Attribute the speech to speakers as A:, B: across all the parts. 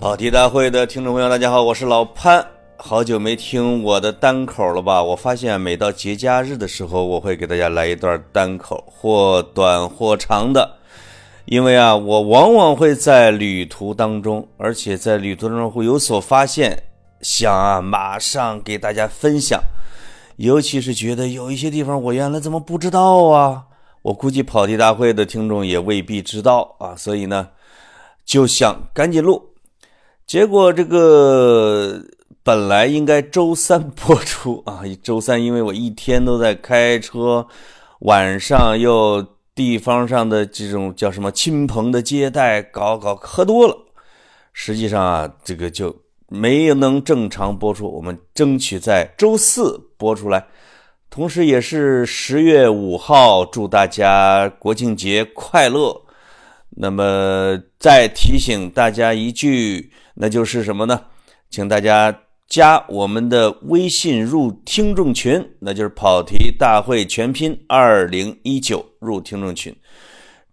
A: 跑题大会的听众朋友，大家好，我是老潘。好久没听我的单口了吧？我发现每到节假日的时候，我会给大家来一段单口，或短或长的。因为啊，我往往会在旅途当中，而且在旅途当中会有所发现，想啊马上给大家分享。尤其是觉得有一些地方我原来怎么不知道啊？我估计跑题大会的听众也未必知道啊，所以呢，就想赶紧录。结果这个本来应该周三播出啊，周三因为我一天都在开车，晚上又地方上的这种叫什么亲朋的接待，搞搞喝多了，实际上啊，这个就没能正常播出。我们争取在周四播出来，同时也是十月五号，祝大家国庆节快乐。那么再提醒大家一句。那就是什么呢？请大家加我们的微信入听众群，那就是跑题大会全拼二零一九入听众群。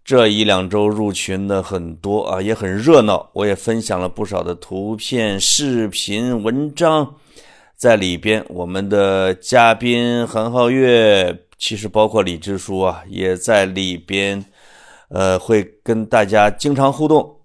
A: 这一两周入群的很多啊，也很热闹。我也分享了不少的图片、视频、文章在里边。我们的嘉宾韩浩月，其实包括李支书啊，也在里边，呃，会跟大家经常互动。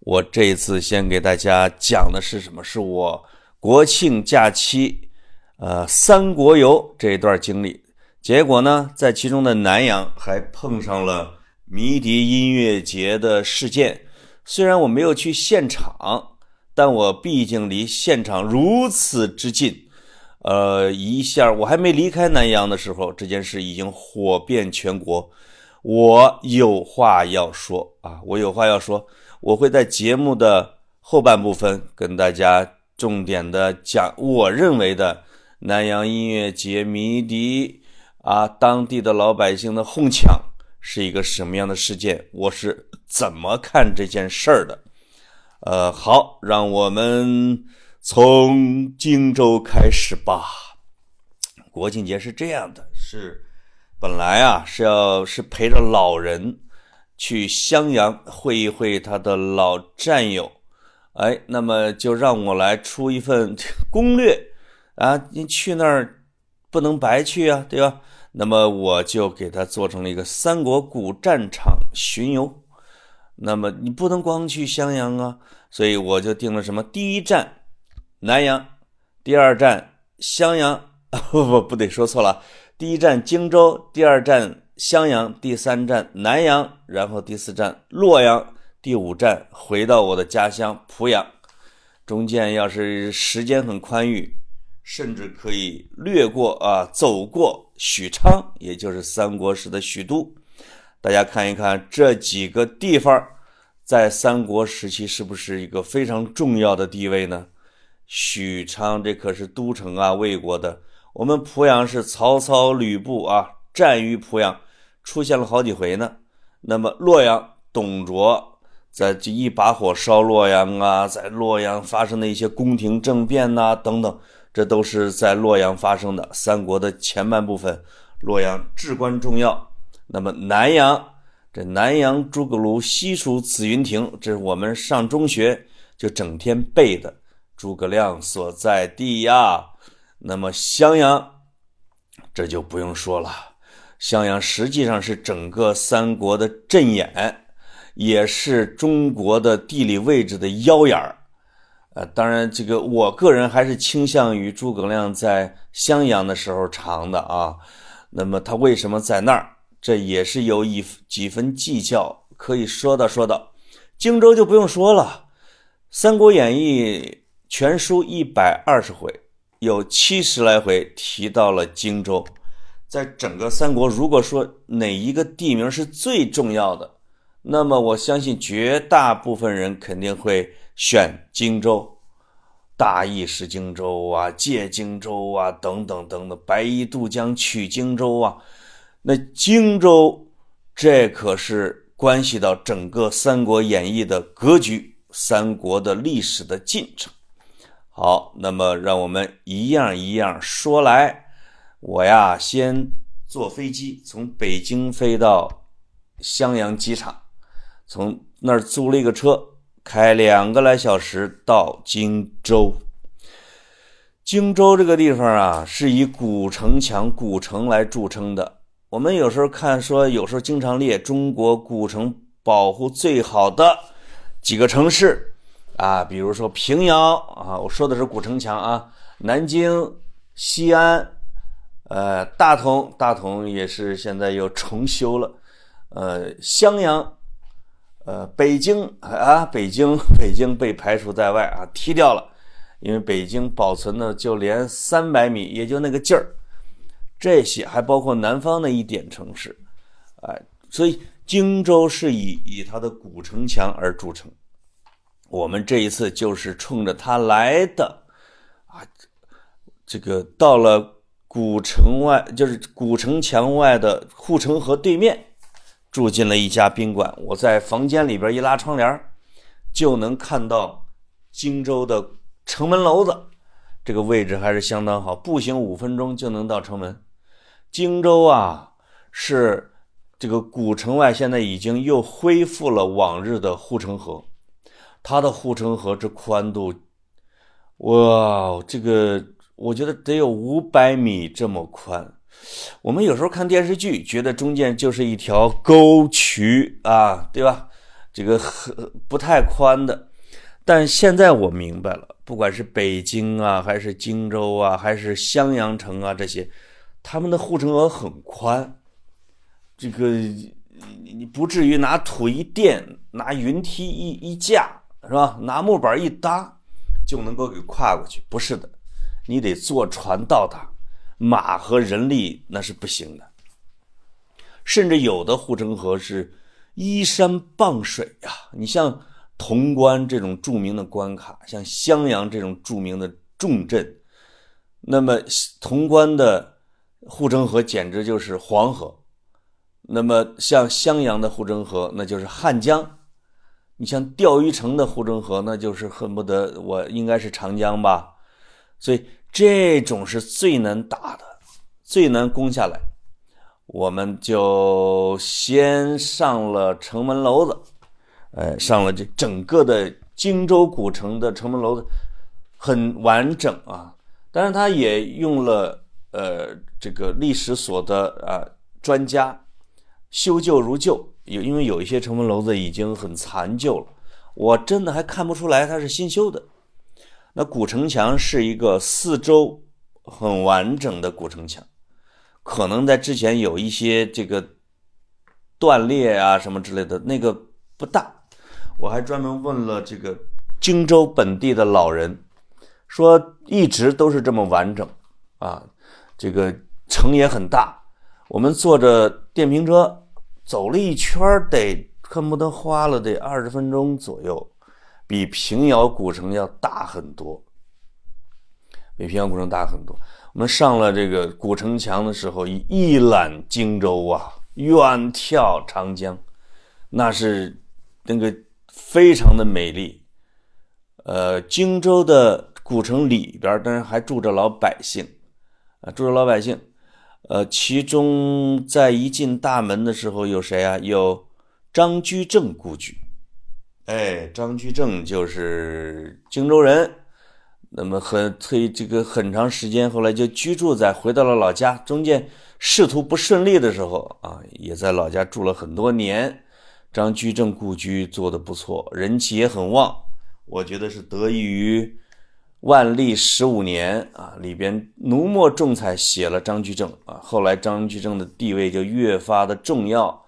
A: 我这一次先给大家讲的是什么？是我国庆假期，呃，三国游这一段经历。结果呢，在其中的南阳还碰上了迷笛音乐节的事件。虽然我没有去现场，但我毕竟离现场如此之近。呃，一下我还没离开南阳的时候，这件事已经火遍全国。我有话要说啊，我有话要说。我会在节目的后半部分跟大家重点的讲，我认为的南阳音乐节迷笛啊，当地的老百姓的哄抢是一个什么样的事件？我是怎么看这件事儿的？呃，好，让我们从荆州开始吧。国庆节是这样的，是本来啊是要是陪着老人。去襄阳会一会他的老战友，哎，那么就让我来出一份 攻略啊！你去那儿不能白去啊，对吧？那么我就给他做成了一个三国古战场巡游。那么你不能光去襄阳啊，所以我就定了什么：第一站南阳，第二站襄阳，不不不对，说错了，第一站荆州，第二站。襄阳第三站南阳，然后第四站洛阳，第五站回到我的家乡濮阳。中间要是时间很宽裕，甚至可以略过啊，走过许昌，也就是三国时的许都。大家看一看这几个地方，在三国时期是不是一个非常重要的地位呢？许昌这可是都城啊，魏国的。我们濮阳是曹操、吕布啊，战于濮阳。出现了好几回呢。那么洛阳，董卓在这一把火烧洛阳啊，在洛阳发生的一些宫廷政变呐，等等，这都是在洛阳发生的。三国的前半部分，洛阳至关重要。那么南阳，这南阳诸葛庐西蜀子云亭，这是我们上中学就整天背的诸葛亮所在地呀。那么襄阳，这就不用说了。襄阳实际上是整个三国的阵眼，也是中国的地理位置的腰眼儿。呃，当然，这个我个人还是倾向于诸葛亮在襄阳的时候长的啊。那么他为什么在那儿？这也是有一几分计较，可以说道说道。荆州就不用说了，《三国演义》全书一百二十回，有七十来回提到了荆州。在整个三国，如果说哪一个地名是最重要的，那么我相信绝大部分人肯定会选荆州。大意失荆州啊，借荆州啊，等等等等，白衣渡江取荆州啊，那荆州这可是关系到整个《三国演义》的格局，三国的历史的进程。好，那么让我们一样一样说来。我呀，先坐飞机从北京飞到襄阳机场，从那儿租了一个车，开两个来小时到荆州。荆州这个地方啊，是以古城墙、古城来著称的。我们有时候看说，有时候经常列中国古城保护最好的几个城市啊，比如说平遥啊，我说的是古城墙啊，南京、西安，呃，大同，大同也是现在又重修了，呃，襄阳，呃，北京啊，北京，北京被排除在外啊，踢掉了。因为北京保存的就连三百米也就那个劲儿，这些还包括南方的一点城市，哎，所以荆州是以以它的古城墙而著称。我们这一次就是冲着它来的，啊，这个到了古城外，就是古城墙外的护城河对面，住进了一家宾馆。我在房间里边一拉窗帘，就能看到荆州的。城门楼子，这个位置还是相当好，步行五分钟就能到城门。荆州啊，是这个古城外，现在已经又恢复了往日的护城河。它的护城河这宽度，哇，这个我觉得得有五百米这么宽。我们有时候看电视剧，觉得中间就是一条沟渠啊，对吧？这个很不太宽的。但现在我明白了，不管是北京啊，还是荆州啊，还是襄阳城啊，这些，他们的护城河很宽，这个你不至于拿土一垫，拿云梯一一架，是吧？拿木板一搭就能够给跨过去，不是的，你得坐船到达，马和人力那是不行的，甚至有的护城河是依山傍水呀，你像。潼关这种著名的关卡，像襄阳这种著名的重镇，那么潼关的护城河简直就是黄河。那么像襄阳的护城河，那就是汉江。你像钓鱼城的护城河，那就是恨不得我应该是长江吧。所以这种是最难打的，最难攻下来。我们就先上了城门楼子。呃，上了这整个的荆州古城的城门楼子很完整啊，当然他也用了呃这个历史所的啊专家修旧如旧，有因为有一些城门楼子已经很残旧了，我真的还看不出来它是新修的。那古城墙是一个四周很完整的古城墙，可能在之前有一些这个断裂啊什么之类的，那个不大。我还专门问了这个荆州本地的老人，说一直都是这么完整啊，这个城也很大，我们坐着电瓶车走了一圈得恨不得花了得二十分钟左右，比平遥古城要大很多，比平遥古城大很多。我们上了这个古城墙的时候，一览荆州啊，远眺长江，那是那个。非常的美丽，呃，荆州的古城里边当然还住着老百姓，啊，住着老百姓，呃，其中在一进大门的时候有谁啊？有张居正故居，哎，张居正就是荆州人，那么很推这个很长时间，后来就居住在回到了老家，中间仕途不顺利的时候啊，也在老家住了很多年。张居正故居做的不错，人气也很旺。我觉得是得益于万历十五年啊，里边浓墨重彩写了张居正啊。后来张居正的地位就越发的重要，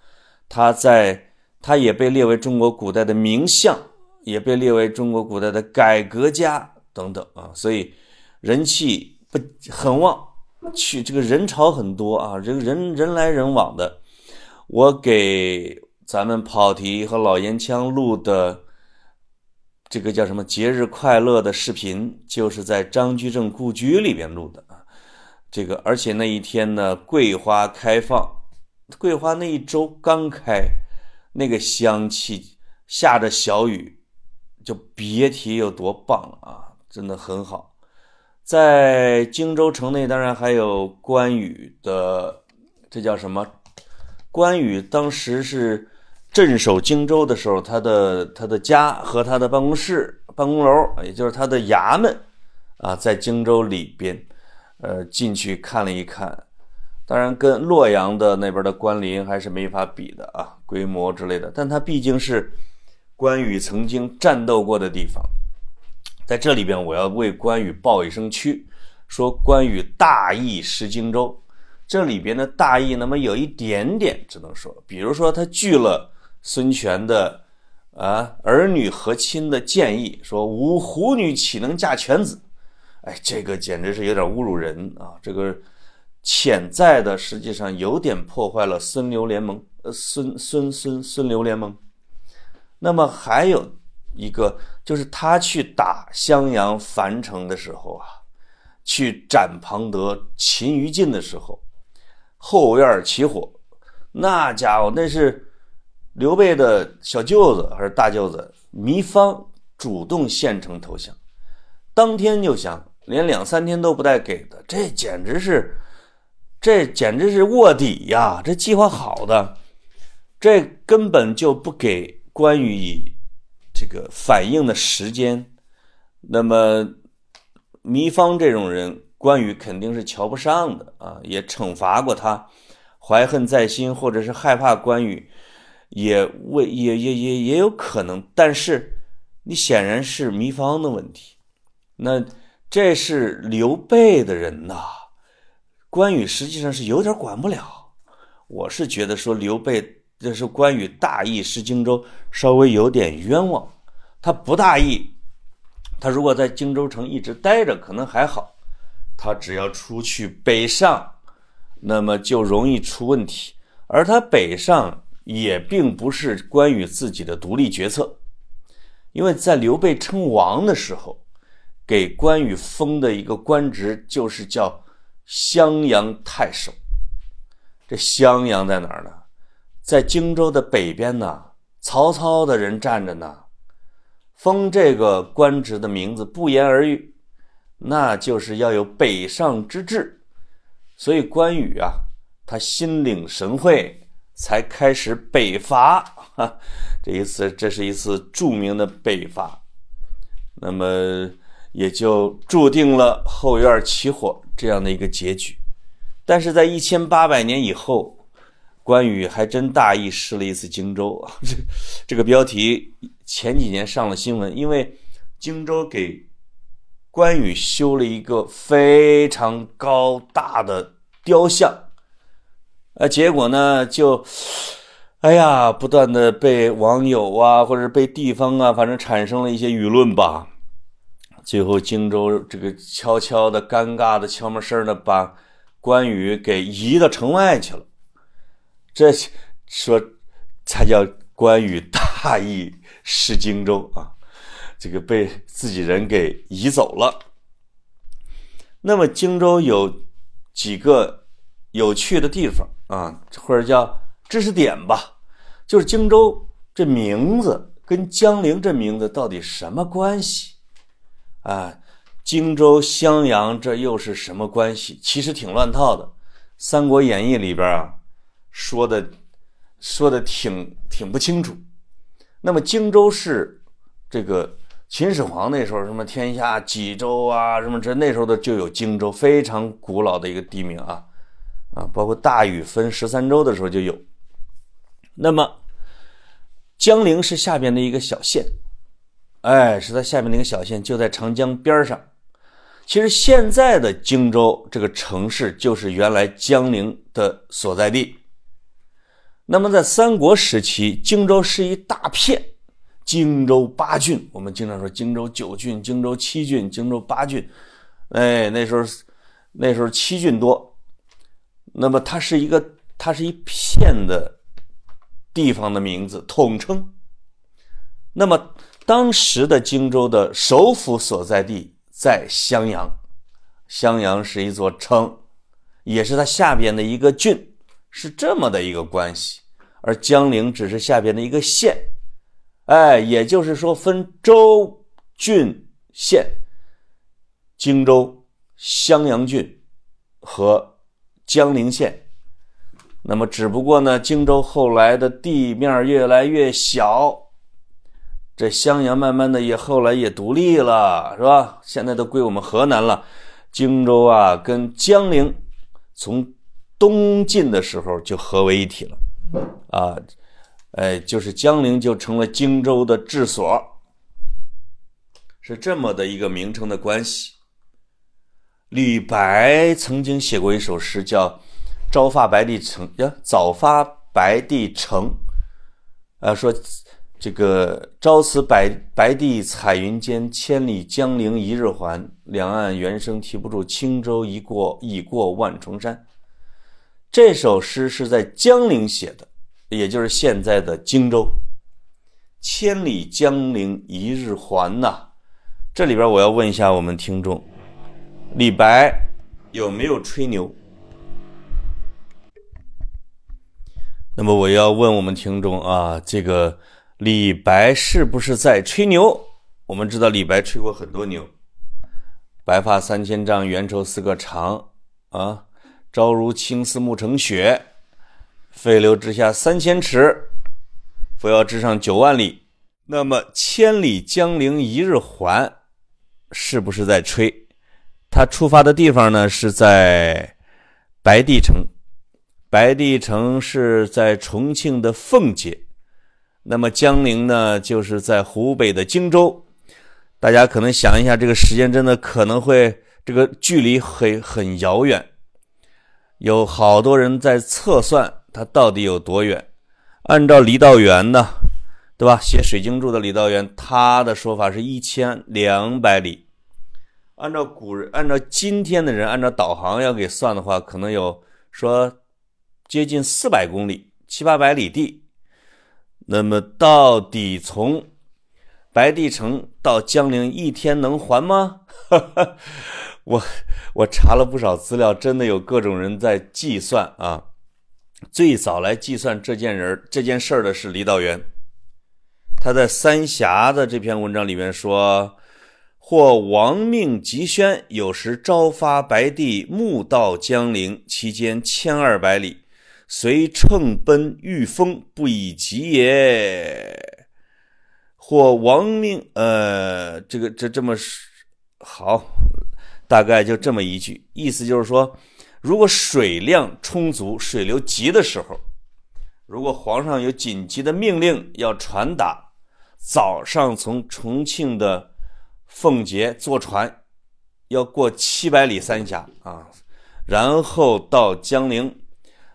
A: 他在他也被列为中国古代的名相，也被列为中国古代的改革家等等啊。所以人气不很旺，去这个人潮很多啊，这个人人来人往的。我给。咱们跑题和老烟枪录的这个叫什么节日快乐的视频，就是在张居正故居里边录的啊。这个而且那一天呢，桂花开放，桂花那一周刚开，那个香气，下着小雨，就别提有多棒了啊！真的很好。在荆州城内，当然还有关羽的，这叫什么？关羽当时是。镇守荆州的时候，他的他的家和他的办公室、办公楼，也就是他的衙门，啊，在荆州里边，呃，进去看了一看，当然跟洛阳的那边的关林还是没法比的啊，规模之类的。但它毕竟是关羽曾经战斗过的地方，在这里边，我要为关羽报一声屈，说关羽大义失荆州。这里边的大义，那么有一点点，只能说，比如说他拒了。孙权的啊，儿女和亲的建议说：“吾虎女岂能嫁犬子？”哎，这个简直是有点侮辱人啊！这个潜在的实际上有点破坏了孙刘联盟，呃，孙孙孙孙刘联盟。那么还有一个，就是他去打襄阳樊城的时候啊，去斩庞德、擒于禁的时候，后院起火，那家伙那是。刘备的小舅子还是大舅子糜芳主动献城投降，当天就降，连两三天都不带给的，这简直是，这简直是卧底呀！这计划好的，这根本就不给关羽以这个反应的时间。那么糜芳这种人，关羽肯定是瞧不上的啊，也惩罚过他，怀恨在心，或者是害怕关羽。也为也也也也有可能，但是你显然是糜芳的问题。那这是刘备的人呐，关羽实际上是有点管不了。我是觉得说刘备这是关羽大意失荆州，稍微有点冤枉。他不大意，他如果在荆州城一直待着，可能还好。他只要出去北上，那么就容易出问题。而他北上。也并不是关羽自己的独立决策，因为在刘备称王的时候，给关羽封的一个官职就是叫襄阳太守。这襄阳在哪儿呢？在荆州的北边呢。曹操的人站着呢。封这个官职的名字不言而喻，那就是要有北上之志。所以关羽啊，他心领神会。才开始北伐，哈，这一次这是一次著名的北伐，那么也就注定了后院起火这样的一个结局。但是在一千八百年以后，关羽还真大意失了一次荆州啊！这这个标题前几年上了新闻，因为荆州给关羽修了一个非常高大的雕像。呃，结果呢，就，哎呀，不断的被网友啊，或者被地方啊，反正产生了一些舆论吧。最后，荆州这个悄悄的、尴尬的、悄没声的把关羽给移到城外去了。这说才叫关羽大意失荆州啊，这个被自己人给移走了。那么，荆州有几个有趣的地方。啊，或者叫知识点吧，就是荆州这名字跟江陵这名字到底什么关系？啊，荆州、襄阳这又是什么关系？其实挺乱套的，《三国演义》里边啊说的说的挺挺不清楚。那么荆州是这个秦始皇那时候什么天下几州啊，什么这那时候的就有荆州，非常古老的一个地名啊。啊，包括大禹分十三州的时候就有。那么，江陵是下边的一个小县，哎，是在下面那个小县，就在长江边上。其实现在的荆州这个城市就是原来江陵的所在地。那么在三国时期，荆州是一大片，荆州八郡，我们经常说荆州九郡、荆州七郡、荆州八郡，哎，那时候那时候七郡多。那么它是一个，它是一片的地方的名字统称。那么当时的荆州的首府所在地在襄阳，襄阳是一座城，也是它下边的一个郡，是这么的一个关系。而江陵只是下边的一个县，哎，也就是说分州、郡、县，荆州、襄阳郡和。江陵县，那么只不过呢，荆州后来的地面越来越小，这襄阳慢慢的也后来也独立了，是吧？现在都归我们河南了。荆州啊，跟江陵从东晋的时候就合为一体了，啊，哎，就是江陵就成了荆州的治所，是这么的一个名称的关系。李白曾经写过一首诗，叫《朝发白帝城》呀，早发白帝城，啊，说这个朝辞白白帝彩云间，千里江陵一日还。两岸猿声啼不住，轻舟已过已过万重山。这首诗是在江陵写的，也就是现在的荆州。千里江陵一日还呐，这里边我要问一下我们听众。李白有没有吹牛？那么我要问我们听众啊，这个李白是不是在吹牛？我们知道李白吹过很多牛，“白发三千丈，缘愁似个长”啊，“朝如青丝暮成雪”，“飞流直下三千尺，扶摇直上九万里”。那么“千里江陵一日还”是不是在吹？他出发的地方呢是在白帝城，白帝城是在重庆的奉节，那么江陵呢就是在湖北的荆州。大家可能想一下，这个时间真的可能会这个距离很很遥远，有好多人在测算它到底有多远。按照李道元呢，对吧？写《水经注》的李道元，他的说法是一千两百里。按照古人，按照今天的人，按照导航要给算的话，可能有说接近四百公里，七八百里地。那么到底从白帝城到江陵一天能还吗？我我查了不少资料，真的有各种人在计算啊。最早来计算这件人这件事儿的是李道元，他在《三峡》的这篇文章里面说。或亡命急宣，有时朝发白帝，暮到江陵，其间千二百里，随乘奔御风，不以疾也。或亡命，呃，这个这这么好，大概就这么一句，意思就是说，如果水量充足，水流急的时候，如果皇上有紧急的命令要传达，早上从重庆的。奉节坐船要过七百里三峡啊，然后到江陵，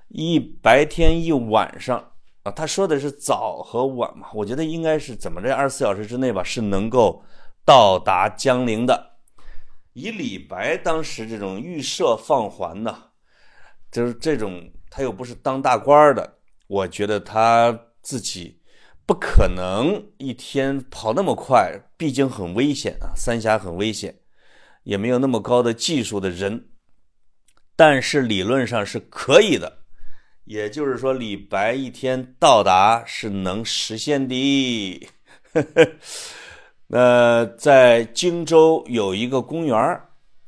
A: 一白天一晚上啊。他说的是早和晚嘛，我觉得应该是怎么着，二十四小时之内吧，是能够到达江陵的。以李白当时这种预设放还呢，就是这种他又不是当大官的，我觉得他自己。不可能一天跑那么快，毕竟很危险啊！三峡很危险，也没有那么高的技术的人，但是理论上是可以的。也就是说，李白一天到达是能实现的。那在荆州有一个公园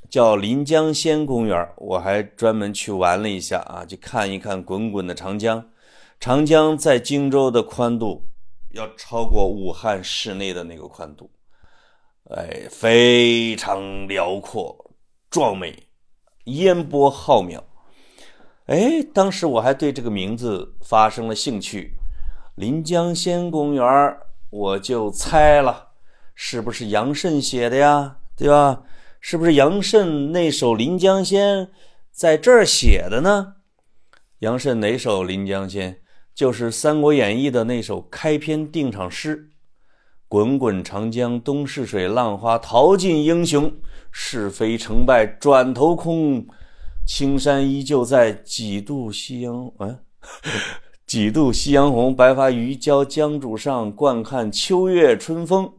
A: 叫临江仙公园我还专门去玩了一下啊，去看一看滚滚的长江。长江在荆州的宽度。要超过武汉市内的那个宽度，哎，非常辽阔、壮美、烟波浩渺。哎，当时我还对这个名字发生了兴趣，临江仙公园我就猜了，是不是杨慎写的呀？对吧？是不是杨慎那首《临江仙》在这儿写的呢？杨慎哪首《临江仙》？就是《三国演义》的那首开篇定场诗：“滚滚长江东逝水，浪花淘尽英雄。是非成败转头空，青山依旧在，几度夕阳嗯，几度夕阳红。白发渔樵江渚上，惯看秋月春风。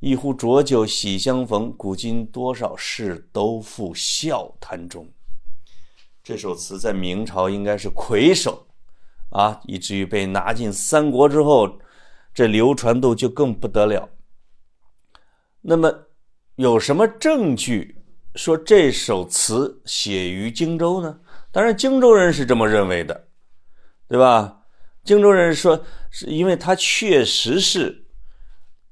A: 一壶浊酒喜相逢，古今多少事，都付笑谈中。”这首词在明朝应该是魁首。啊，以至于被拿进三国之后，这流传度就更不得了。那么，有什么证据说这首词写于荆州呢？当然，荆州人是这么认为的对吧？荆州人说，是因为他确实是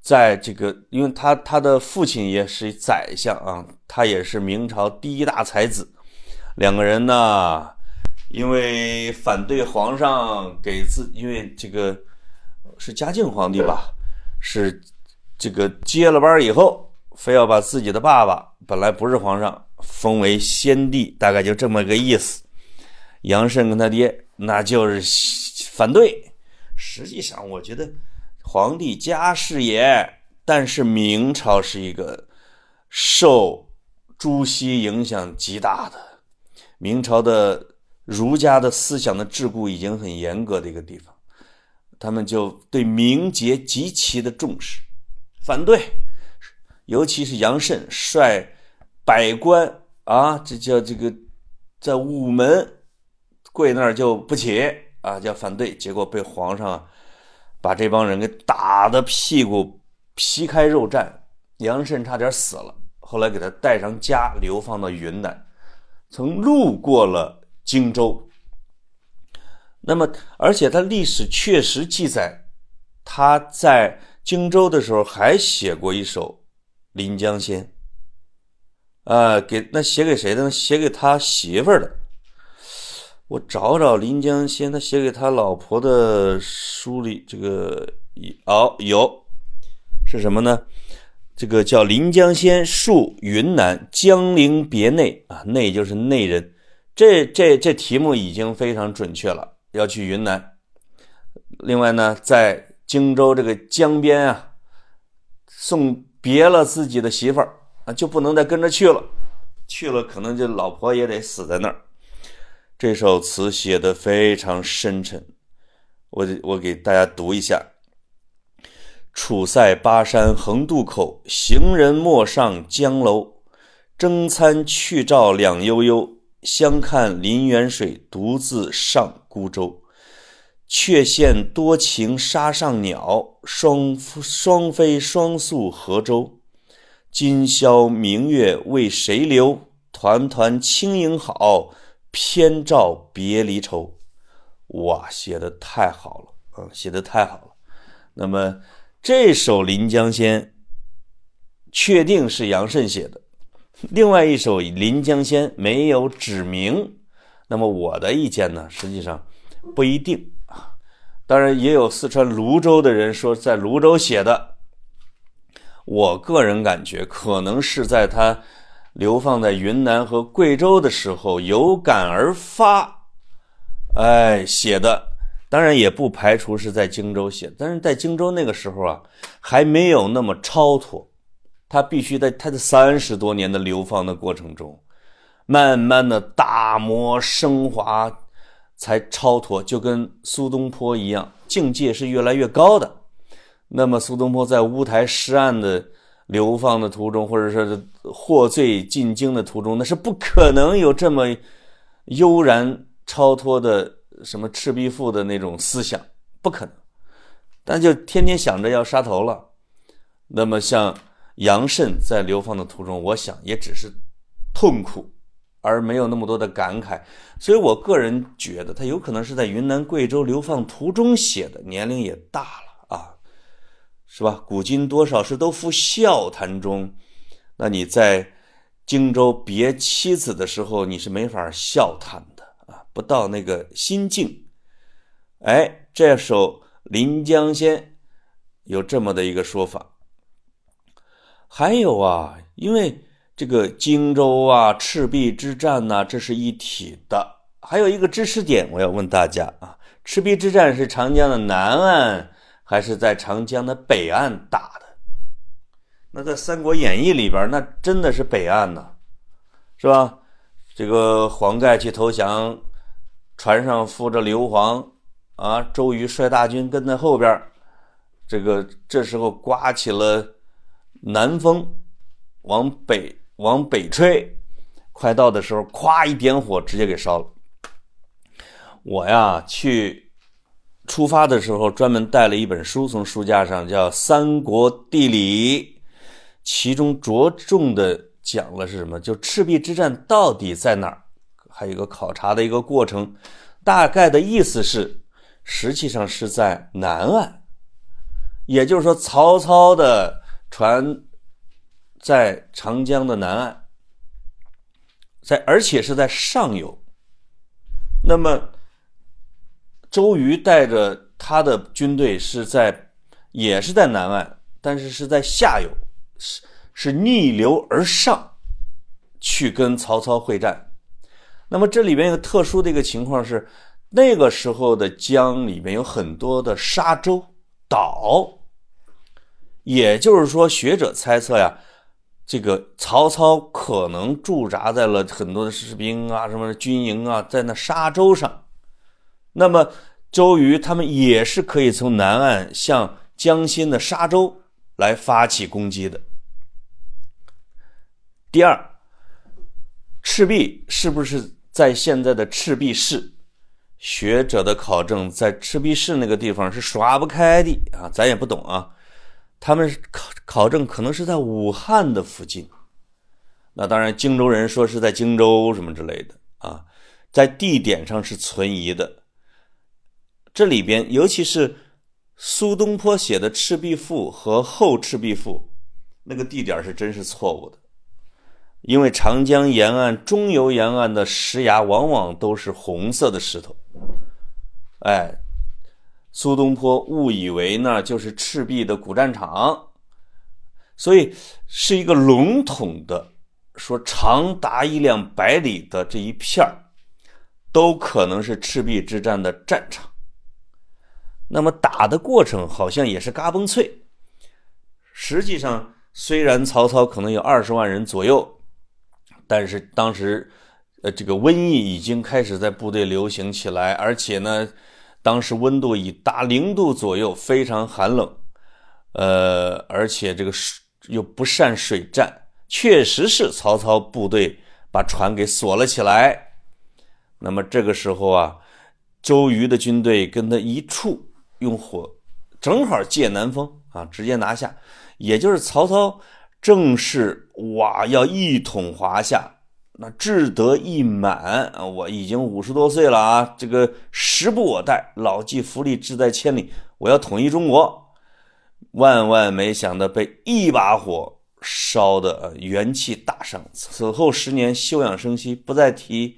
A: 在这个，因为他他的父亲也是宰相啊，他也是明朝第一大才子。两个人呢，因为反对皇上给自，因为这个是嘉靖皇帝吧，是这个接了班以后，非要把自己的爸爸本来不是皇上封为先帝，大概就这么个意思。杨慎跟他爹那就是反对。实际上，我觉得皇帝家世也，但是明朝是一个受朱熹影响极大的。明朝的儒家的思想的桎梏已经很严格的一个地方，他们就对名节极其的重视，反对，尤其是杨慎率百官啊，这叫这个在午门跪那儿就不起啊，叫反对，结果被皇上把这帮人给打的屁股皮开肉绽，杨慎差点死了，后来给他带上家流放到云南。曾路过了荆州，那么，而且他历史确实记载，他在荆州的时候还写过一首《临江仙》，啊，给那写给谁的呢？写给他媳妇儿的。我找找《临江仙》，他写给他老婆的书里，这个哦有，是什么呢？这个叫《临江仙》，戍云南江陵别内啊，内就是内人。这这这题目已经非常准确了，要去云南。另外呢，在荆州这个江边啊，送别了自己的媳妇儿啊，就不能再跟着去了，去了可能就老婆也得死在那儿。这首词写的非常深沉，我我给大家读一下。楚塞巴山横渡口，行人莫上江楼。征餐去照两悠悠，相看临源水，独自上孤舟。却羡多情沙上鸟，双双飞双宿河州。今宵明月为谁留？团团轻盈好，偏照别离愁。哇，写的太好了，嗯，写的太好了。那么。这首《临江仙》确定是杨慎写的，另外一首《临江仙》没有指明。那么我的意见呢，实际上不一定。当然也有四川泸州的人说在泸州写的。我个人感觉可能是在他流放在云南和贵州的时候有感而发，哎写的。当然也不排除是在荆州写，但是在荆州那个时候啊，还没有那么超脱，他必须在他的三十多年的流放的过程中，慢慢的打磨升华，才超脱，就跟苏东坡一样，境界是越来越高的。那么苏东坡在乌台诗案的流放的途中，或者说是获罪进京的途中，那是不可能有这么悠然超脱的。什么《赤壁赋》的那种思想不可能，但就天天想着要杀头了。那么像杨慎在流放的途中，我想也只是痛苦，而没有那么多的感慨。所以我个人觉得他有可能是在云南、贵州流放途中写的，年龄也大了啊，是吧？古今多少事都付笑谈中，那你在荆州别妻子的时候，你是没法笑谈的啊。不到那个心境，哎，这首《临江仙》有这么的一个说法。还有啊，因为这个荆州啊、赤壁之战呐，这是一体的。还有一个知识点，我要问大家啊：赤壁之战是长江的南岸，还是在长江的北岸打的？那在《三国演义》里边，那真的是北岸呐，是吧？这个黄盖去投降。船上附着硫磺，啊，周瑜率大军跟在后边这个这时候刮起了南风，往北往北吹，快到的时候，咵一点火，直接给烧了。我呀，去出发的时候专门带了一本书，从书架上叫《三国地理》，其中着重的讲了是什么？就赤壁之战到底在哪儿？还有一个考察的一个过程，大概的意思是，实际上是在南岸，也就是说，曹操的船在长江的南岸，在而且是在上游。那么，周瑜带着他的军队是在，也是在南岸，但是是在下游，是是逆流而上，去跟曹操会战。那么这里边有特殊的一个情况是，那个时候的江里面有很多的沙洲岛，也就是说，学者猜测呀，这个曹操可能驻扎在了很多的士兵啊、什么军营啊，在那沙洲上。那么周瑜他们也是可以从南岸向江心的沙洲来发起攻击的。第二，赤壁是不是在现在的赤壁市？学者的考证，在赤壁市那个地方是耍不开的啊，咱也不懂啊。他们考考证可能是在武汉的附近。那当然，荆州人说是在荆州什么之类的啊，在地点上是存疑的。这里边，尤其是苏东坡写的《赤壁赋》和《后赤壁赋》，那个地点是真是错误的。因为长江沿岸、中游沿岸的石崖往往都是红色的石头，哎，苏东坡误以为那就是赤壁的古战场，所以是一个笼统的说，长达一两百里的这一片儿都可能是赤壁之战的战场。那么打的过程好像也是嘎嘣脆，实际上虽然曹操可能有二十万人左右。但是当时，呃，这个瘟疫已经开始在部队流行起来，而且呢，当时温度已达零度左右，非常寒冷，呃，而且这个水又不善水战，确实是曹操部队把船给锁了起来。那么这个时候啊，周瑜的军队跟他一处，用火正好借南风啊，直接拿下，也就是曹操。正是哇，要一统华夏，那志得意满啊！我已经五十多岁了啊，这个时不我待，老骥伏枥，志在千里。我要统一中国，万万没想到被一把火烧的元气大伤。此后十年休养生息，不再提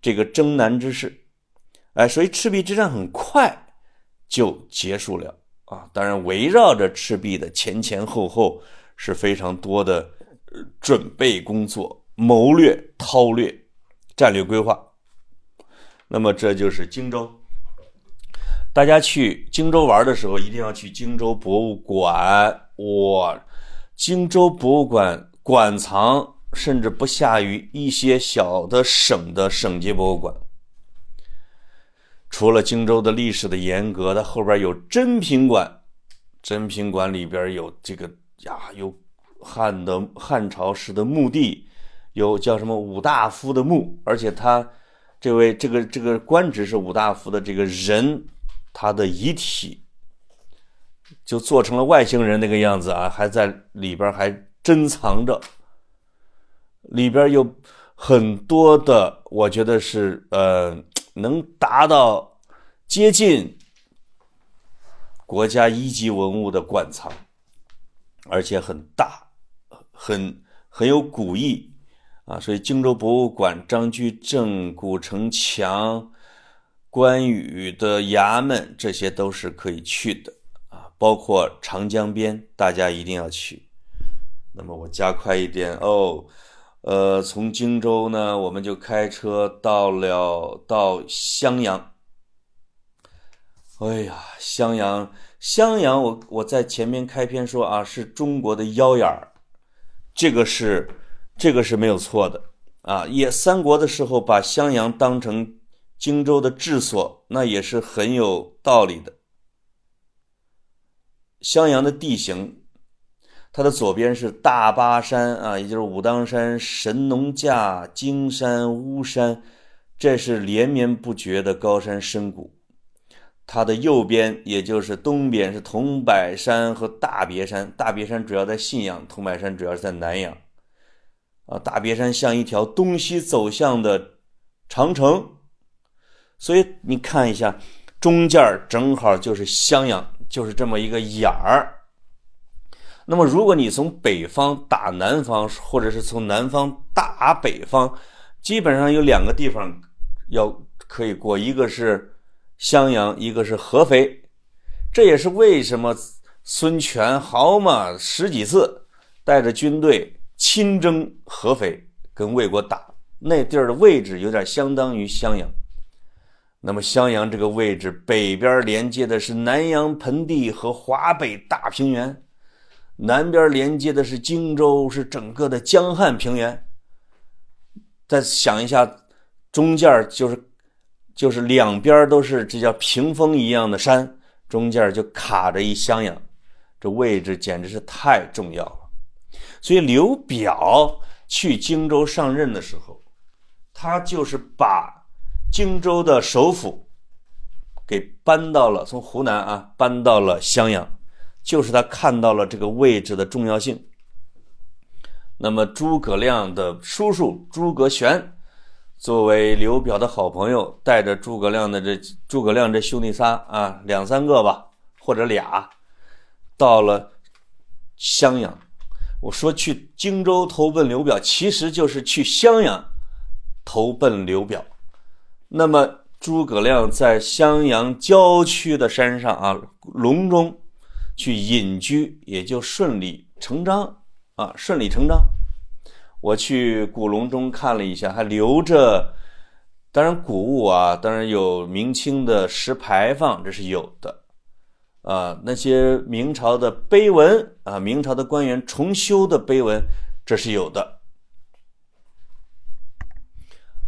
A: 这个征南之事。哎，所以赤壁之战很快就结束了啊！当然，围绕着赤壁的前前后后。是非常多的准备工作、谋略、韬略、战略规划。那么这就是荆州。大家去荆州玩的时候，一定要去荆州博物馆。哇，荆州博物馆馆藏甚至不下于一些小的省的省级博物馆。除了荆州的历史的严格，它后边有珍品馆，珍品馆里边有这个。呀，有汉的汉朝时的墓地，有叫什么武大夫的墓，而且他这位这个这个官职是武大夫的这个人，他的遗体就做成了外星人那个样子啊，还在里边还珍藏着，里边有很多的，我觉得是呃能达到接近国家一级文物的馆藏。而且很大，很很有古意啊，所以荆州博物馆、张居正古城墙、关羽的衙门，这些都是可以去的啊。包括长江边，大家一定要去。那么我加快一点哦，呃，从荆州呢，我们就开车到了到襄阳。哎呀，襄阳。襄阳，我我在前面开篇说啊，是中国的腰眼儿，这个是这个是没有错的啊。也三国的时候把襄阳当成荆州的治所，那也是很有道理的。襄阳的地形，它的左边是大巴山啊，也就是武当山、神农架、荆山、巫山，这是连绵不绝的高山深谷。它的右边，也就是东边，是桐柏山和大别山。大别山主要在信阳，桐柏山主要是在南阳。啊，大别山像一条东西走向的长城。所以你看一下，中间正好就是襄阳，就是这么一个眼儿。那么，如果你从北方打南方，或者是从南方打北方，基本上有两个地方要可以过，一个是襄阳，一个是合肥。这也是为什么孙权好嘛十几次带着军队亲征合肥，跟魏国打。那地儿的位置有点相当于襄阳。那么襄阳这个位置北边连接的是南阳盆地和华北大平原。南边连接的是荆州，是整个的江汉平原。再想一下，中间就是就是两边都是这叫屏风一样的山，中间就卡着一襄阳，这位置简直是太重要了。所以刘表去荆州上任的时候，他就是把荆州的首府给搬到了从湖南啊搬到了襄阳。就是他看到了这个位置的重要性。那么诸葛亮的叔叔诸葛玄，作为刘表的好朋友，带着诸葛亮的这诸葛亮这兄弟仨啊，两三个吧，或者俩，到了襄阳。我说去荆州投奔刘表，其实就是去襄阳投奔刘表。那么诸葛亮在襄阳郊区的山上啊，隆中。去隐居也就顺理成章啊，顺理成章。我去古隆中看了一下，还留着，当然古物啊，当然有明清的石牌坊，这是有的啊。那些明朝的碑文啊，明朝的官员重修的碑文，这是有的。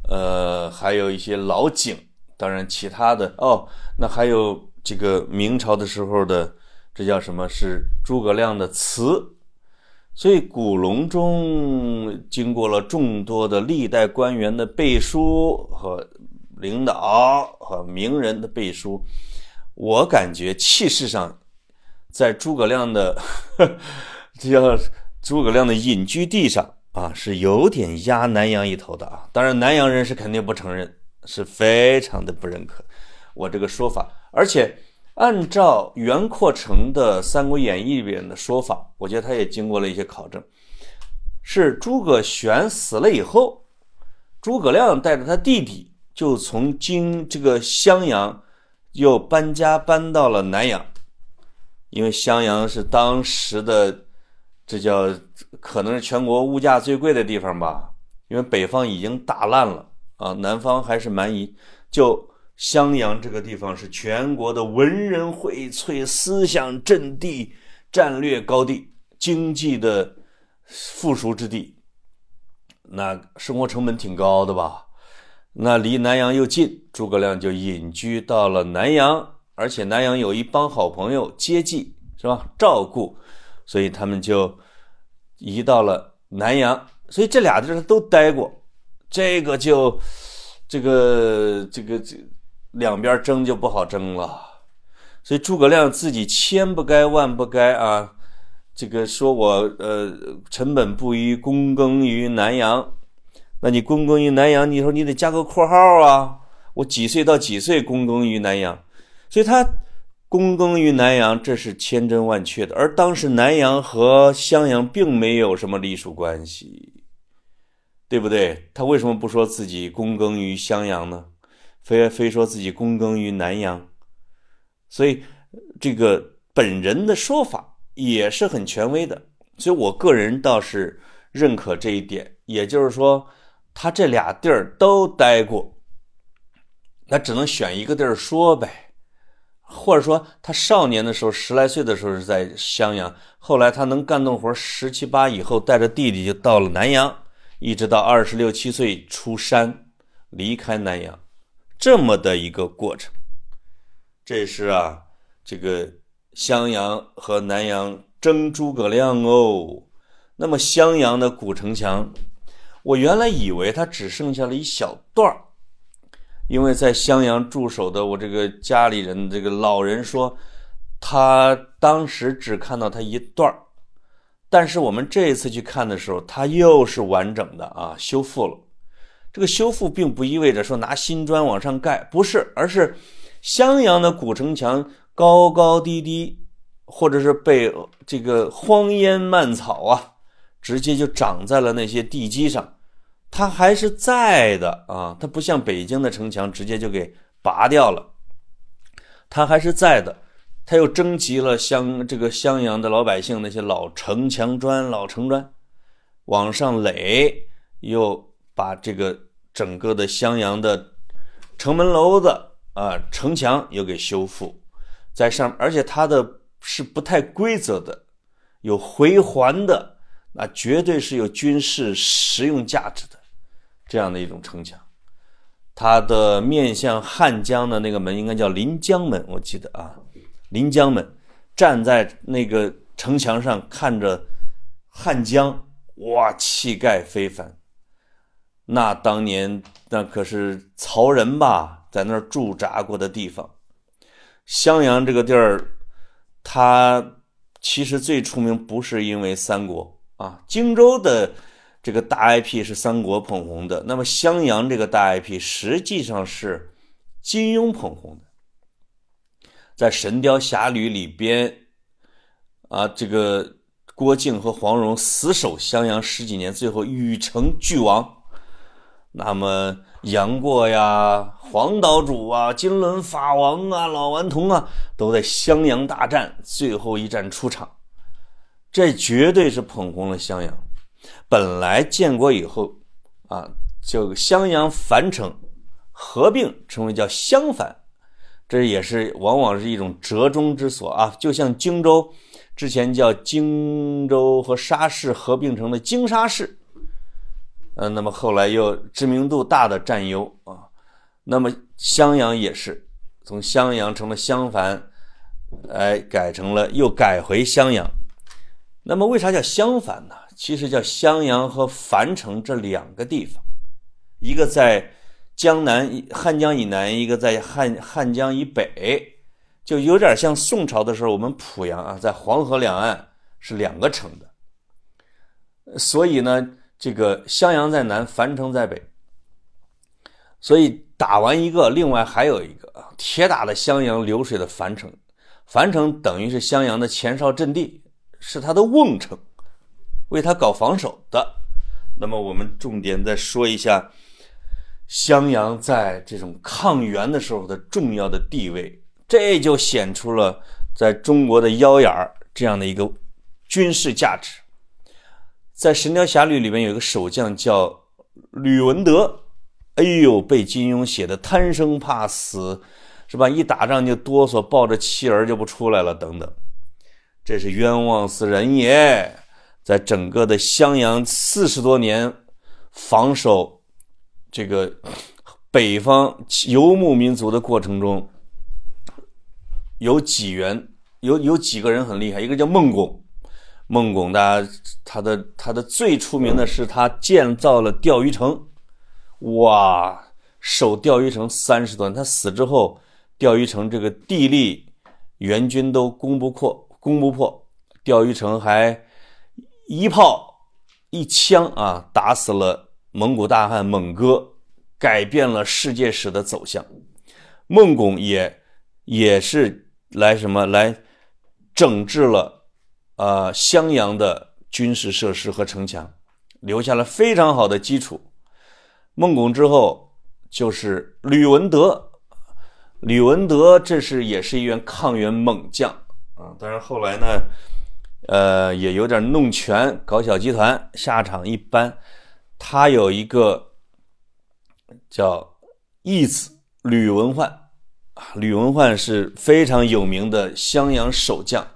A: 呃，还有一些老井，当然其他的哦，那还有这个明朝的时候的。这叫什么？是诸葛亮的词，所以古隆中经过了众多的历代官员的背书和领导和名人的背书，我感觉气势上，在诸葛亮的这 叫诸葛亮的隐居地上啊，是有点压南阳一头的啊。当然，南阳人是肯定不承认，是非常的不认可我这个说法，而且。按照袁阔成的《三国演义》里边的说法，我觉得他也经过了一些考证，是诸葛玄死了以后，诸葛亮带着他弟弟就从京这个襄阳又搬家搬到了南阳，因为襄阳是当时的这叫可能是全国物价最贵的地方吧，因为北方已经打烂了啊，南方还是蛮夷，就。襄阳这个地方是全国的文人荟萃、思想阵地、战略高地、经济的富庶之地。那生活成本挺高的吧？那离南阳又近，诸葛亮就隐居到了南阳，而且南阳有一帮好朋友接济，是吧？照顾，所以他们就移到了南阳。所以这俩地儿他都待过，这个就这个这个这。两边争就不好争了，所以诸葛亮自己千不该万不该啊！这个说我呃，臣本不宜躬耕于南阳，那你躬耕于南阳，你说你得加个括号啊！我几岁到几岁躬耕于南阳？所以他躬耕于南阳，这是千真万确的。而当时南阳和襄阳并没有什么隶属关系，对不对？他为什么不说自己躬耕于襄阳呢？非非说自己躬耕于南阳，所以这个本人的说法也是很权威的，所以我个人倒是认可这一点。也就是说，他这俩地儿都待过，那只能选一个地儿说呗。或者说，他少年的时候十来岁的时候是在襄阳，后来他能干动活，十七八以后带着弟弟就到了南阳，一直到二十六七岁出山离开南阳。这么的一个过程，这是啊，这个襄阳和南阳争诸葛亮哦。那么襄阳的古城墙，我原来以为它只剩下了一小段儿，因为在襄阳驻守的我这个家里人这个老人说，他当时只看到他一段儿，但是我们这一次去看的时候，它又是完整的啊，修复了。这个修复并不意味着说拿新砖往上盖，不是，而是襄阳的古城墙高高低低，或者是被这个荒烟蔓草啊，直接就长在了那些地基上，它还是在的啊，它不像北京的城墙直接就给拔掉了，它还是在的。他又征集了襄这个襄阳的老百姓那些老城墙砖、老城砖，往上垒，又把这个整个的襄阳的城门楼子啊城墙又给修复，在上，而且它的是不太规则的，有回环的，那绝对是有军事实用价值的。这样的一种城墙。它的面向汉江的那个门应该叫临江门，我记得啊。临江门，站在那个城墙上看着汉江，哇，气概非凡。那当年那可是曹仁吧，在那儿驻扎过的地方。襄阳这个地儿，它其实最出名不是因为三国啊，荆州的这个大 IP 是三国捧红的，那么襄阳这个大 IP 实际上是金庸捧红的。在《神雕侠侣》里边，啊，这个郭靖和黄蓉死守襄阳十几年，最后禹城俱亡。那么杨过呀、黄岛主啊、金轮法王啊、老顽童啊，都在襄阳大战最后一战出场，这绝对是捧红了襄阳。本来建国以后，啊，就襄阳樊城合并成为叫襄樊。这也是往往是一种折中之所啊，就像荆州之前叫荆州和沙市合并成了荆沙市，嗯，那么后来又知名度大的占优啊，那么襄阳也是从襄阳成了襄樊，哎，改成了又改回襄阳。那么为啥叫襄樊呢？其实叫襄阳和樊城这两个地方，一个在。江南汉江以南，一个在汉汉江以北，就有点像宋朝的时候，我们濮阳啊，在黄河两岸是两个城的。所以呢，这个襄阳在南，樊城在北。所以打完一个，另外还有一个啊，铁打的襄阳流水的樊城，樊城等于是襄阳的前哨阵地，是他的瓮城，为他搞防守的。那么我们重点再说一下。襄阳在这种抗元的时候的重要的地位，这就显出了在中国的腰眼儿这样的一个军事价值。在《神雕侠侣》里面有一个守将叫吕文德，哎呦，被金庸写的贪生怕死，是吧？一打仗就哆嗦，抱着妻儿就不出来了，等等。这是冤枉死人也！在整个的襄阳四十多年防守。这个北方游牧民族的过程中，有几员有有几个人很厉害，一个叫孟拱，孟拱大家他的他的最出名的是他建造了钓鱼城，哇，守钓鱼城三十多年，他死之后，钓鱼城这个地利援军都攻不破，攻不破，钓鱼城还一炮一枪啊打死了。蒙古大汉蒙哥改变了世界史的走向，孟拱也也是来什么来整治了呃襄阳的军事设施和城墙，留下了非常好的基础。孟拱之后就是吕文德，吕文德这是也是一员抗元猛将啊，但是后来呢，呃也有点弄权搞小集团，下场一般。他有一个叫义子吕文焕啊，吕文焕是非常有名的襄阳守将，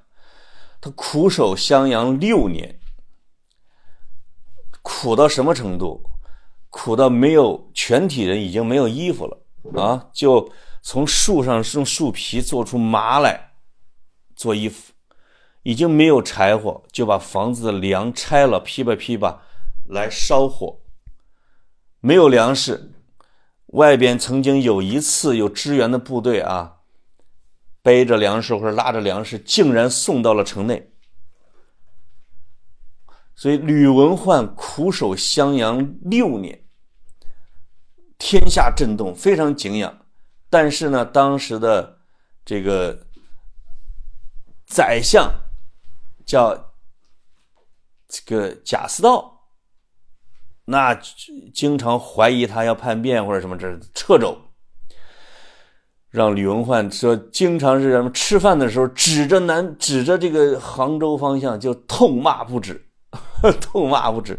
A: 他苦守襄阳六年，苦到什么程度？苦到没有全体人已经没有衣服了啊！就从树上用树皮做出麻来做衣服，已经没有柴火，就把房子的梁拆了，劈吧劈吧。来烧火，没有粮食。外边曾经有一次有支援的部队啊，背着粮食或者拉着粮食，竟然送到了城内。所以吕文焕苦守襄阳六年，天下震动，非常敬仰。但是呢，当时的这个宰相叫这个贾似道，那经常怀疑他要叛变或者什么，这掣肘。让吕文焕说，经常是什么吃饭的时候指着南指着这个杭州方向就痛骂不止，痛骂不止，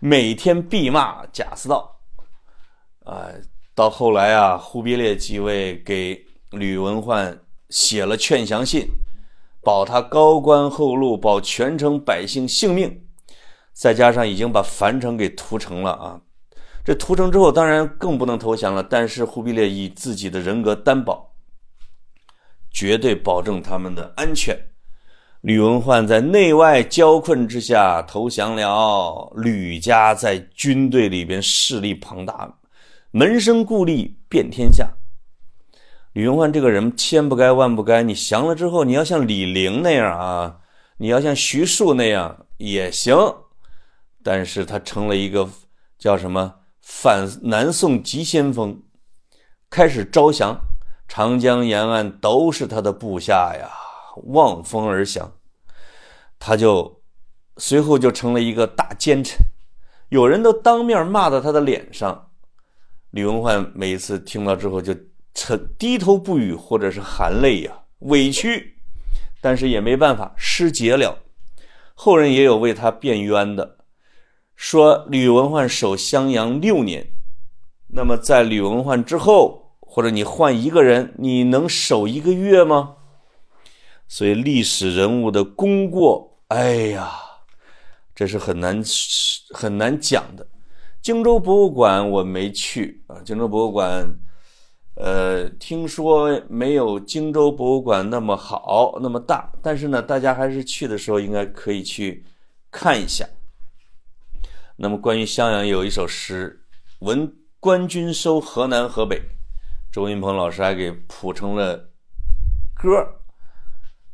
A: 每天必骂贾似道。啊，到后来啊，忽必烈继位，给吕文焕写了劝降信，保他高官厚禄，保全城百姓性命，再加上已经把樊城给屠城了啊。这屠城之后，当然更不能投降了。但是忽必烈以自己的人格担保，绝对保证他们的安全。吕文焕在内外交困之下投降了。吕家在军队里边势力庞大，门生故吏遍天下。李文焕这个人千不该万不该，你降了之后，你要像李陵那样啊，你要像徐庶那样也行。但是他成了一个叫什么？反南宋急先锋，开始招降，长江沿岸都是他的部下呀，望风而降。他就随后就成了一个大奸臣，有人都当面骂到他的脸上。李文焕每次听到之后就沉低头不语，或者是含泪呀，委屈，但是也没办法，失节了。后人也有为他辩冤的。说吕文焕守襄阳六年，那么在吕文焕之后，或者你换一个人，你能守一个月吗？所以历史人物的功过，哎呀，这是很难很难讲的。荆州博物馆我没去啊，荆州博物馆，呃，听说没有荆州博物馆那么好那么大，但是呢，大家还是去的时候应该可以去看一下。那么，关于襄阳有一首诗，《闻官军收河南河北》，周云鹏老师还给谱成了歌。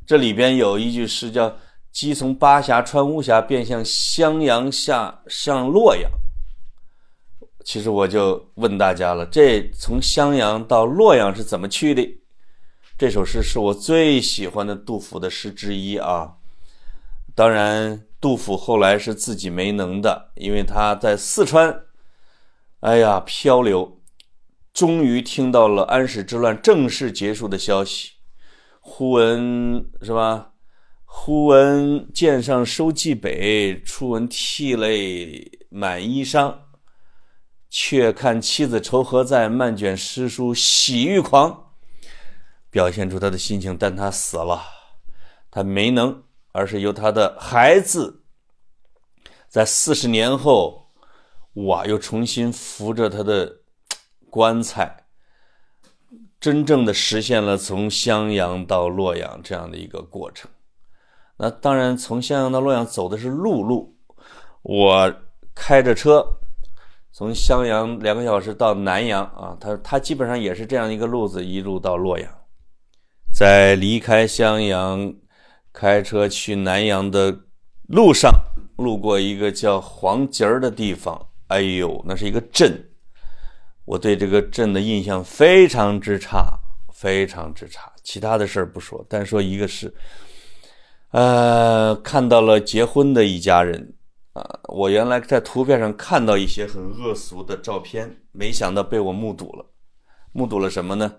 A: 这里边有一句诗叫“鸡从巴峡穿巫峡，便向襄阳下上洛阳”。其实我就问大家了，这从襄阳到洛阳是怎么去的？这首诗是我最喜欢的杜甫的诗之一啊。当然。杜甫后来是自己没能的，因为他在四川，哎呀漂流，终于听到了安史之乱正式结束的消息。忽闻是吧？忽闻剑上收蓟北，初闻涕泪满衣裳。却看妻子愁何在，漫卷诗书喜欲狂。表现出他的心情，但他死了，他没能。而是由他的孩子，在四十年后，哇，又重新扶着他的棺材，真正的实现了从襄阳到洛阳这样的一个过程。那当然，从襄阳到洛阳走的是陆路，我开着车从襄阳两个小时到南阳啊，他他基本上也是这样一个路子，一路到洛阳，在离开襄阳。开车去南阳的路上，路过一个叫黄集儿的地方。哎呦，那是一个镇，我对这个镇的印象非常之差，非常之差。其他的事儿不说，单说一个是，呃，看到了结婚的一家人啊。我原来在图片上看到一些很恶俗的照片，没想到被我目睹了。目睹了什么呢？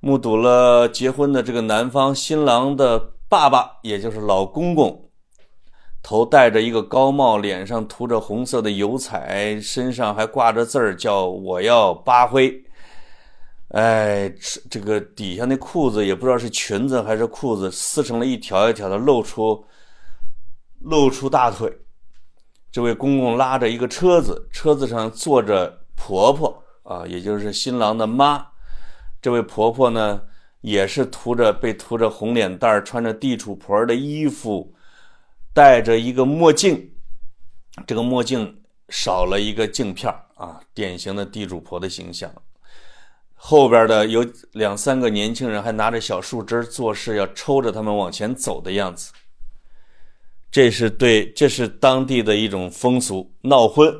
A: 目睹了结婚的这个男方新郎的。爸爸，也就是老公公，头戴着一个高帽，脸上涂着红色的油彩，身上还挂着字儿，叫我要八辉。哎，这个底下那裤子也不知道是裙子还是裤子，撕成了一条一条的，露出露出大腿。这位公公拉着一个车子，车子上坐着婆婆啊，也就是新郎的妈。这位婆婆呢？也是涂着被涂着红脸蛋儿，穿着地主婆的衣服，戴着一个墨镜，这个墨镜少了一个镜片啊，典型的地主婆的形象。后边的有两三个年轻人还拿着小树枝做事，要抽着他们往前走的样子。这是对，这是当地的一种风俗，闹婚，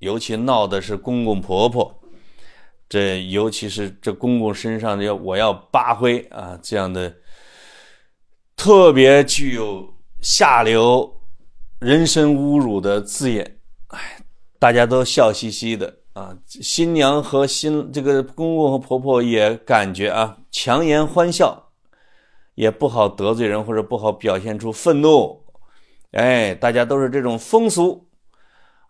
A: 尤其闹的是公公婆婆。这尤其是这公公身上要我要扒灰啊这样的，特别具有下流、人身侮辱的字眼，哎，大家都笑嘻嘻的啊。新娘和新这个公公和婆婆也感觉啊，强颜欢笑，也不好得罪人或者不好表现出愤怒，哎，大家都是这种风俗。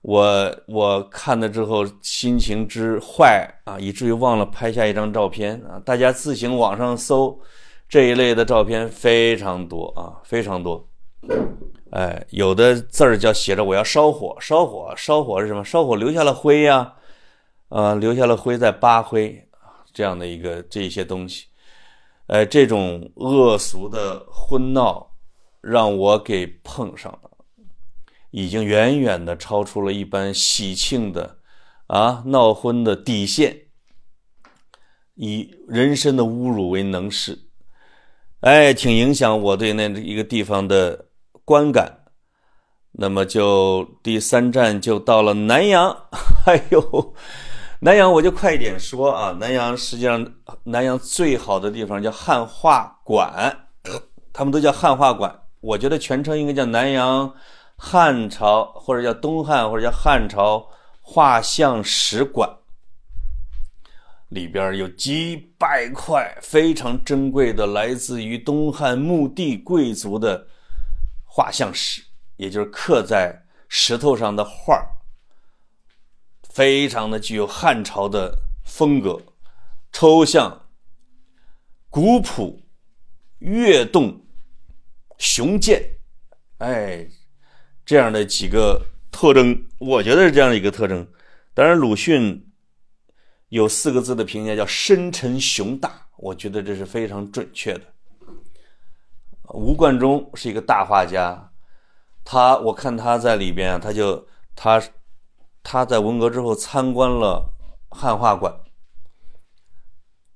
A: 我我看了之后心情之坏啊，以至于忘了拍下一张照片啊！大家自行网上搜这一类的照片非常多啊，非常多。哎，有的字儿叫写着“我要烧火，烧火，烧火”是什么？烧火留下了灰呀，啊，留下了灰在扒灰这样的一个这一些东西。哎，这种恶俗的婚闹让我给碰上了。已经远远的超出了一般喜庆的，啊闹婚的底线，以人身的侮辱为能事，哎，挺影响我对那一个地方的观感。那么就第三站就到了南阳，哎呦，南阳我就快一点说啊，南阳实际上南阳最好的地方叫汉画馆，他们都叫汉画馆，我觉得全称应该叫南阳。汉朝或者叫东汉或者叫汉朝画像史馆，里边有几百块非常珍贵的来自于东汉墓地贵族的画像石，也就是刻在石头上的画非常的具有汉朝的风格，抽象、古朴、跃动、雄健，哎。这样的几个特征，我觉得是这样的一个特征。当然，鲁迅有四个字的评价叫“深沉雄大”，我觉得这是非常准确的。吴冠中是一个大画家，他我看他在里边啊，他就他他在文革之后参观了汉画馆，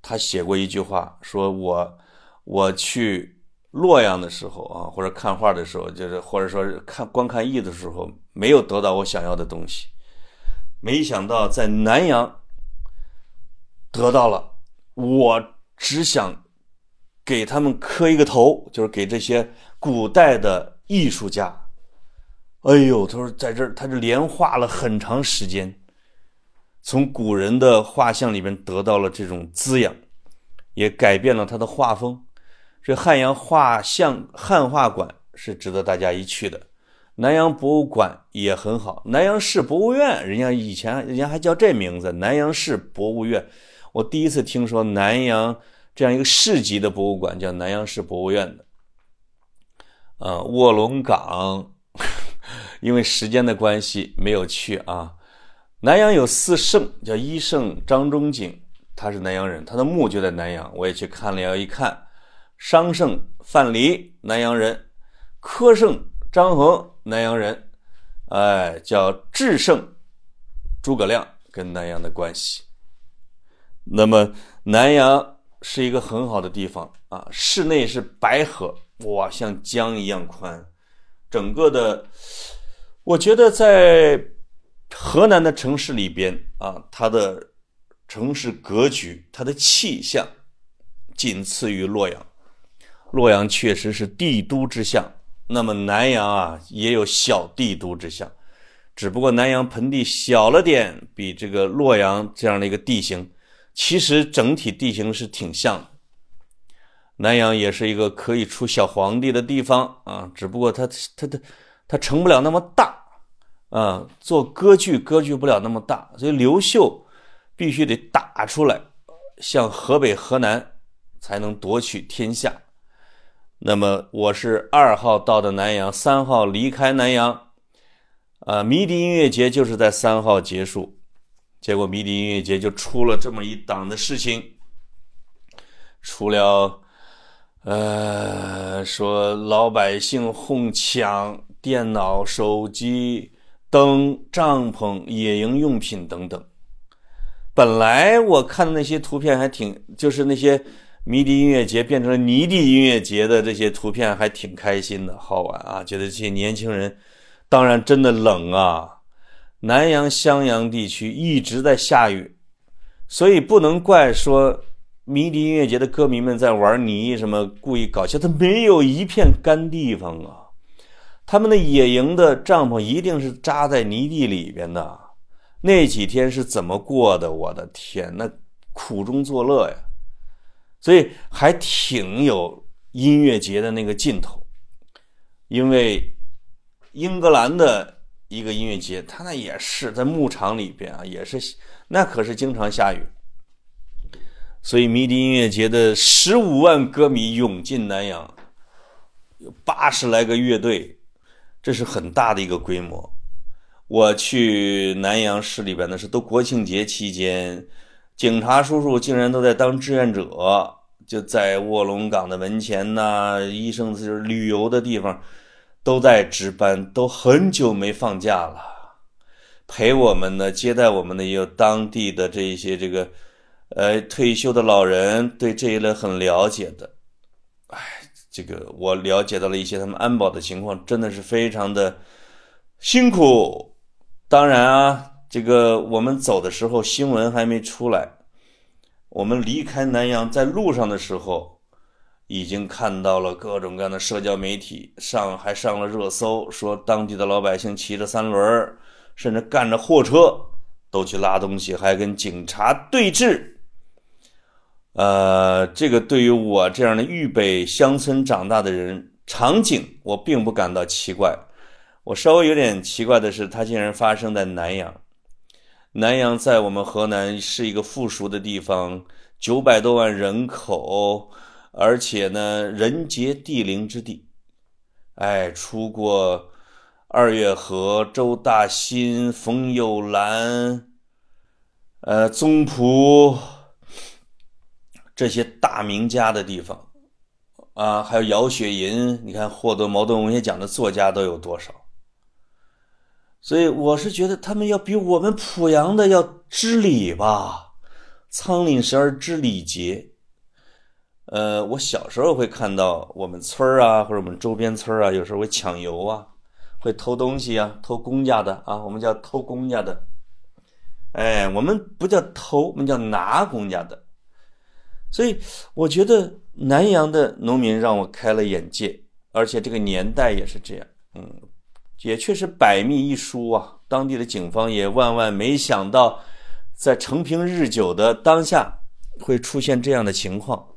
A: 他写过一句话，说我我去。洛阳的时候啊，或者看画的时候，就是或者说看观看艺的时候，没有得到我想要的东西。没想到在南阳得到了，我只想给他们磕一个头，就是给这些古代的艺术家。哎呦，他说在这儿，他就连画了很长时间，从古人的画像里面得到了这种滋养，也改变了他的画风。这汉阳画像汉画馆是值得大家一去的，南阳博物馆也很好，南阳市博物院，人家以前人家还叫这名字，南阳市博物院。我第一次听说南阳这样一个市级的博物馆叫南阳市博物院的。啊，卧龙岗，因为时间的关系没有去啊。南阳有四圣，叫一圣张仲景，他是南阳人，他的墓就在南阳，我也去看了，要一看。商圣范蠡，南阳人；柯圣张衡，南阳人。哎，叫智圣诸葛亮跟南阳的关系。那么南阳是一个很好的地方啊，室内是白河，哇，像江一样宽。整个的，我觉得在河南的城市里边啊，它的城市格局、它的气象，仅次于洛阳。洛阳确实是帝都之相，那么南阳啊也有小帝都之相，只不过南阳盆地小了点，比这个洛阳这样的一个地形，其实整体地形是挺像的。南阳也是一个可以出小皇帝的地方啊，只不过它它它它成不了那么大啊，做割据割据不了那么大，所以刘秀必须得打出来，向河北河南才能夺取天下。那么我是二号到的南阳，三号离开南阳，啊，迷笛音乐节就是在三号结束，结果迷笛音乐节就出了这么一档的事情，出了，呃，说老百姓哄抢电脑、手机、灯、帐篷、野营用品等等。本来我看的那些图片还挺，就是那些。迷笛音乐节变成了泥地音乐节的这些图片还挺开心的，好玩啊！觉得这些年轻人，当然真的冷啊。南阳襄阳地区一直在下雨，所以不能怪说迷笛音乐节的歌迷们在玩泥，什么故意搞笑，他没有一片干地方啊。他们的野营的帐篷一定是扎在泥地里边的，那几天是怎么过的？我的天，那苦中作乐呀！所以还挺有音乐节的那个劲头，因为英格兰的一个音乐节，它那也是在牧场里边啊，也是那可是经常下雨，所以迷笛音乐节的十五万歌迷涌进南阳，有八十来个乐队。这是很大的一个规模。我去南阳市里边呢，是都国庆节期间，警察叔叔竟然都在当志愿者，就在卧龙岗的门前呐，医生就是旅游的地方，都在值班，都很久没放假了，陪我们呢，接待我们的也有当地的这一些这个，呃，退休的老人，对这一类很了解的。哎这个我了解到了一些他们安保的情况，真的是非常的辛苦。当然啊，这个我们走的时候新闻还没出来，我们离开南阳在路上的时候，已经看到了各种各样的社交媒体上还上了热搜，说当地的老百姓骑着三轮甚至干着货车都去拉东西，还跟警察对峙。呃，这个对于我这样的豫北乡村长大的人，场景我并不感到奇怪。我稍微有点奇怪的是，它竟然发生在南阳。南阳在我们河南是一个富庶的地方，九百多万人口，而且呢，人杰地灵之地。哎，出过二月河、周大新、冯友兰，呃，宗璞。这些大名家的地方，啊，还有姚雪银，你看获得茅盾文学奖的作家都有多少？所以我是觉得他们要比我们濮阳的要知礼吧，仓廪实而知礼节。呃，我小时候会看到我们村儿啊，或者我们周边村啊，有时候会抢油啊，会偷东西啊，偷公家的啊，我们叫偷公家的。哎，我们不叫偷，我们叫拿公家的。所以我觉得南阳的农民让我开了眼界，而且这个年代也是这样，嗯，也确实百密一疏啊。当地的警方也万万没想到，在承平日久的当下会出现这样的情况。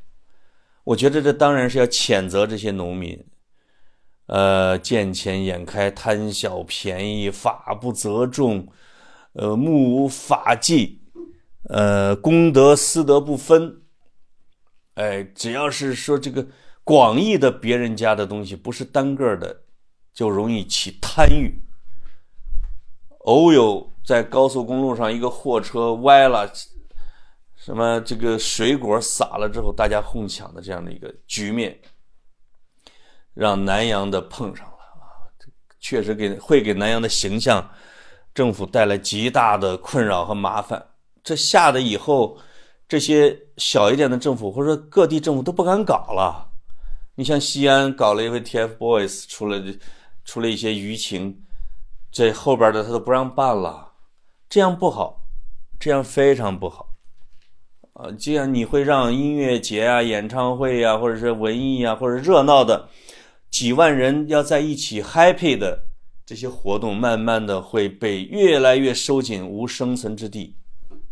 A: 我觉得这当然是要谴责这些农民，呃，见钱眼开、贪小便宜、法不责众，呃，目无法纪，呃，公德私德不分。哎，只要是说这个广义的别人家的东西，不是单个的，就容易起贪欲。偶有在高速公路上一个货车歪了，什么这个水果洒了之后，大家哄抢的这样的一个局面，让南阳的碰上了啊，确实给会给南阳的形象政府带来极大的困扰和麻烦。这吓得以后。这些小一点的政府或者各地政府都不敢搞了。你像西安搞了一回 TFBOYS，出了出了一些舆情，这后边的他都不让办了，这样不好，这样非常不好。啊，这样你会让音乐节啊、演唱会啊，或者是文艺啊，或者热闹的几万人要在一起 happy 的这些活动，慢慢的会被越来越收紧，无生存之地，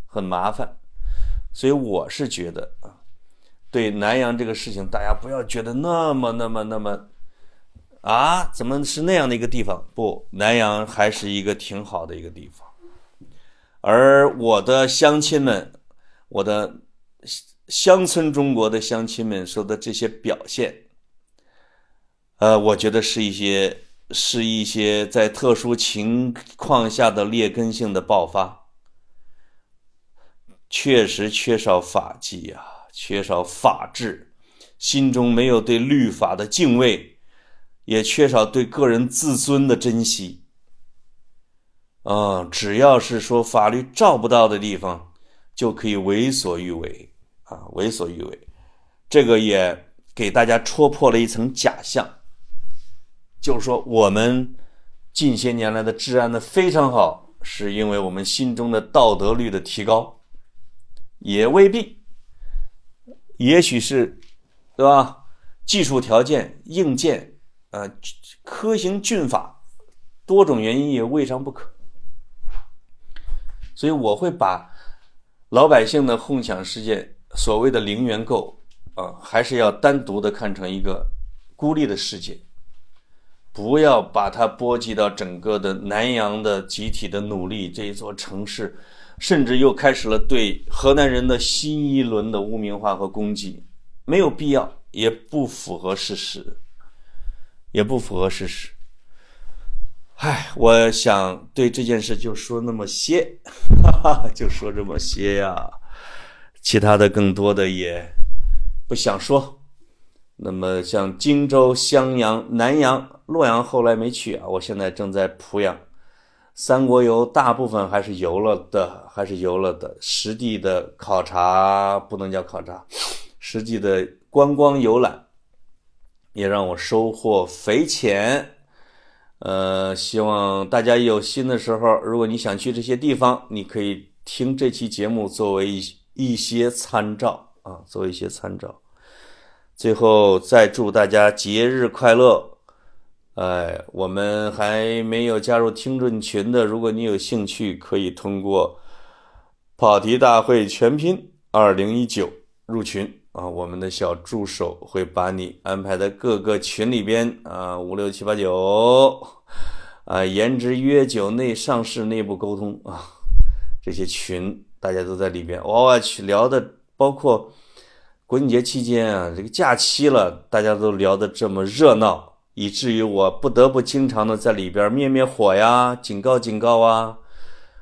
A: 很麻烦。所以我是觉得啊，对南阳这个事情，大家不要觉得那么、那么、那么啊，怎么是那样的一个地方？不，南阳还是一个挺好的一个地方。而我的乡亲们，我的乡村中国的乡亲们说的这些表现，呃，我觉得是一些是一些在特殊情况下的劣根性的爆发。确实缺少法纪啊，缺少法治，心中没有对律法的敬畏，也缺少对个人自尊的珍惜。啊，只要是说法律照不到的地方，就可以为所欲为啊，为所欲为。这个也给大家戳破了一层假象，就是说我们近些年来的治安的非常好，是因为我们心中的道德律的提高。也未必，也许是，对吧？技术条件、硬件，呃，科行峻法，多种原因也未尝不可。所以我会把老百姓的哄抢事件，所谓的零元购，啊，还是要单独的看成一个孤立的世界，不要把它波及到整个的南阳的集体的努力这一座城市。甚至又开始了对河南人的新一轮的污名化和攻击，没有必要，也不符合事实，也不符合事实。唉，我想对这件事就说那么些，哈哈，就说这么些呀，其他的更多的也不想说。那么像荆州、襄阳、南阳、洛阳，后来没去啊，我现在正在濮阳。三国游大部分还是游了的，还是游了的。实地的考察不能叫考察，实际的观光游览也让我收获匪浅。呃，希望大家有心的时候，如果你想去这些地方，你可以听这期节目作为一一些参照啊，作为一些参照。最后再祝大家节日快乐。哎，我们还没有加入听众群的，如果你有兴趣，可以通过“跑题大会全拼二零一九”入群啊。我们的小助手会把你安排在各个群里边啊，五六七八九啊，颜值约九内上市内部沟通啊，这些群大家都在里边。哇去聊的，包括国庆节期间啊，这个假期了，大家都聊得这么热闹。以至于我不得不经常的在里边灭灭火呀，警告警告啊，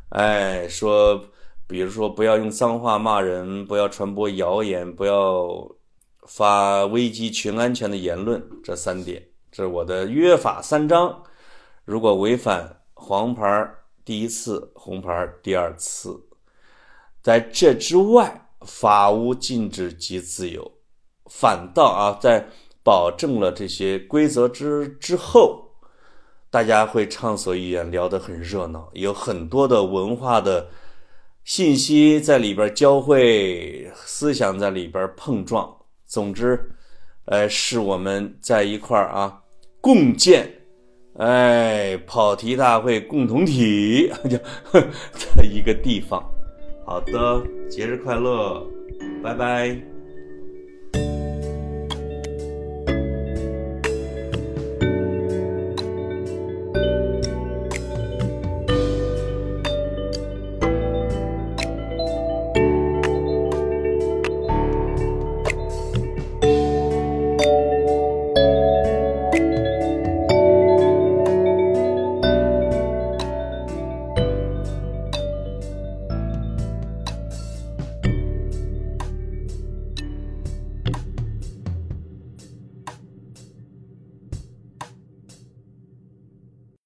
A: 哎，说，比如说不要用脏话骂人，不要传播谣言，不要发危及群安全的言论，这三点，这是我的约法三章。如果违反，黄牌第一次，红牌第二次。在这之外，法无禁止即自由。反倒啊，在。保证了这些规则之之后，大家会畅所欲言，聊得很热闹，有很多的文化的信息在里边交汇，思想在里边碰撞。总之，呃，是我们在一块儿啊，共建，哎，跑题大会共同体 就 的一个地方。好的，节日快乐，拜拜。